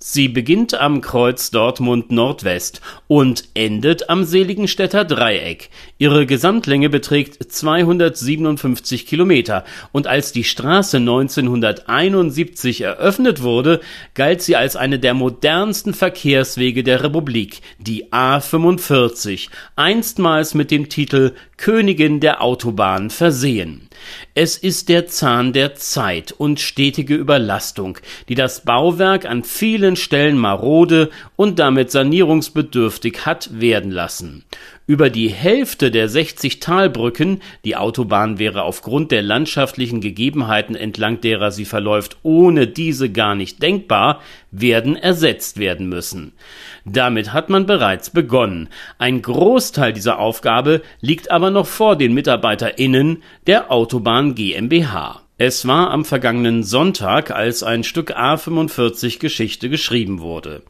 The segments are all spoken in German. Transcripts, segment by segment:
Sie beginnt am Kreuz Dortmund Nordwest und endet am Seligenstädter Dreieck. Ihre Gesamtlänge beträgt 257 Kilometer und als die Straße 1971 eröffnet wurde, galt sie als eine der modernsten Verkehrswege der Republik, die A45, einstmals mit dem Titel Königin der Autobahn versehen. Es ist der Zahn der Zeit und stetige Überlastung, die das Bauwerk an vielen Stellen marode und damit sanierungsbedürftig hat werden lassen. Über die Hälfte der 60 Talbrücken, die Autobahn wäre aufgrund der landschaftlichen Gegebenheiten entlang derer sie verläuft ohne diese gar nicht denkbar, werden ersetzt werden müssen. Damit hat man bereits begonnen. Ein Großteil dieser Aufgabe liegt aber noch vor den MitarbeiterInnen der Autobahn GmbH. Es war am vergangenen Sonntag, als ein Stück A45 Geschichte geschrieben wurde.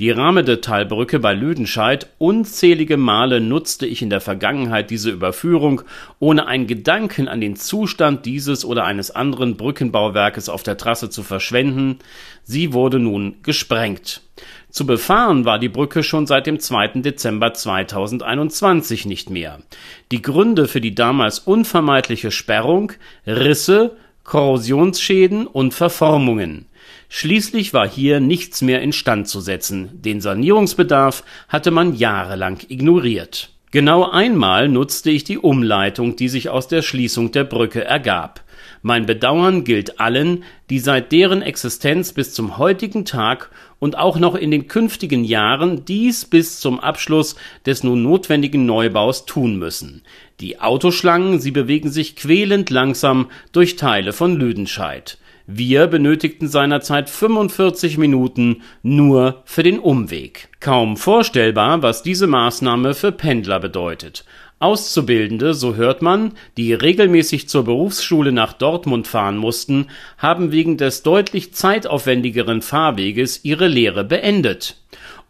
Die Ramede-Talbrücke bei Lüdenscheid, unzählige Male nutzte ich in der Vergangenheit diese Überführung, ohne einen Gedanken an den Zustand dieses oder eines anderen Brückenbauwerkes auf der Trasse zu verschwenden. Sie wurde nun gesprengt. Zu befahren war die Brücke schon seit dem 2. Dezember 2021 nicht mehr. Die Gründe für die damals unvermeidliche Sperrung, Risse, Korrosionsschäden und Verformungen. Schließlich war hier nichts mehr instand zu setzen, den Sanierungsbedarf hatte man jahrelang ignoriert. Genau einmal nutzte ich die Umleitung, die sich aus der Schließung der Brücke ergab. Mein Bedauern gilt allen, die seit deren Existenz bis zum heutigen Tag und auch noch in den künftigen Jahren dies bis zum Abschluss des nun notwendigen Neubaus tun müssen. Die Autoschlangen, sie bewegen sich quälend langsam durch Teile von Lüdenscheid. Wir benötigten seinerzeit 45 Minuten nur für den Umweg. Kaum vorstellbar, was diese Maßnahme für Pendler bedeutet. Auszubildende, so hört man, die regelmäßig zur Berufsschule nach Dortmund fahren mussten, haben wegen des deutlich zeitaufwendigeren Fahrweges ihre Lehre beendet.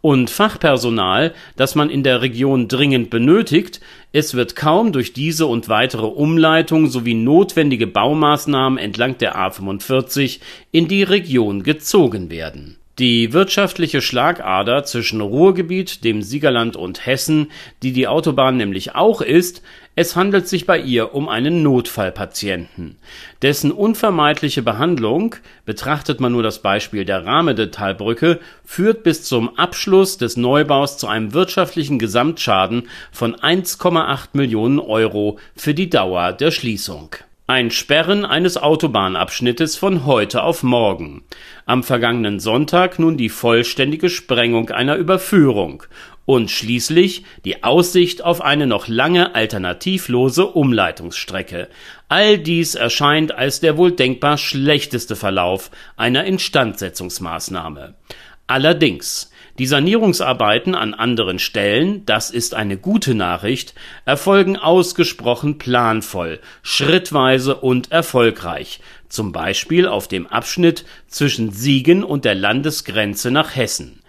Und Fachpersonal, das man in der Region dringend benötigt, es wird kaum durch diese und weitere Umleitung sowie notwendige Baumaßnahmen entlang der A 45 in die Region gezogen werden die wirtschaftliche Schlagader zwischen Ruhrgebiet, dem Siegerland und Hessen, die die Autobahn nämlich auch ist, es handelt sich bei ihr um einen Notfallpatienten. Dessen unvermeidliche Behandlung, betrachtet man nur das Beispiel der Ramede-Talbrücke, führt bis zum Abschluss des Neubaus zu einem wirtschaftlichen Gesamtschaden von 1,8 Millionen Euro für die Dauer der Schließung ein Sperren eines Autobahnabschnittes von heute auf morgen. Am vergangenen Sonntag nun die vollständige Sprengung einer Überführung und schließlich die Aussicht auf eine noch lange alternativlose Umleitungsstrecke. All dies erscheint als der wohl denkbar schlechteste Verlauf einer Instandsetzungsmaßnahme. Allerdings, die Sanierungsarbeiten an anderen Stellen, das ist eine gute Nachricht, erfolgen ausgesprochen planvoll, schrittweise und erfolgreich, zum Beispiel auf dem Abschnitt zwischen Siegen und der Landesgrenze nach Hessen.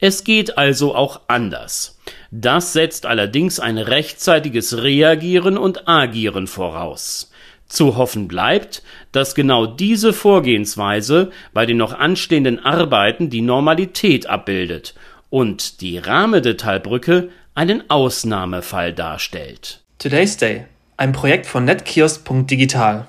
Es geht also auch anders. Das setzt allerdings ein rechtzeitiges Reagieren und Agieren voraus. Zu hoffen bleibt, dass genau diese Vorgehensweise bei den noch anstehenden Arbeiten die Normalität abbildet und die Rahmedetailbrücke einen Ausnahmefall darstellt. Today's Day, ein Projekt von netkiosk.digital.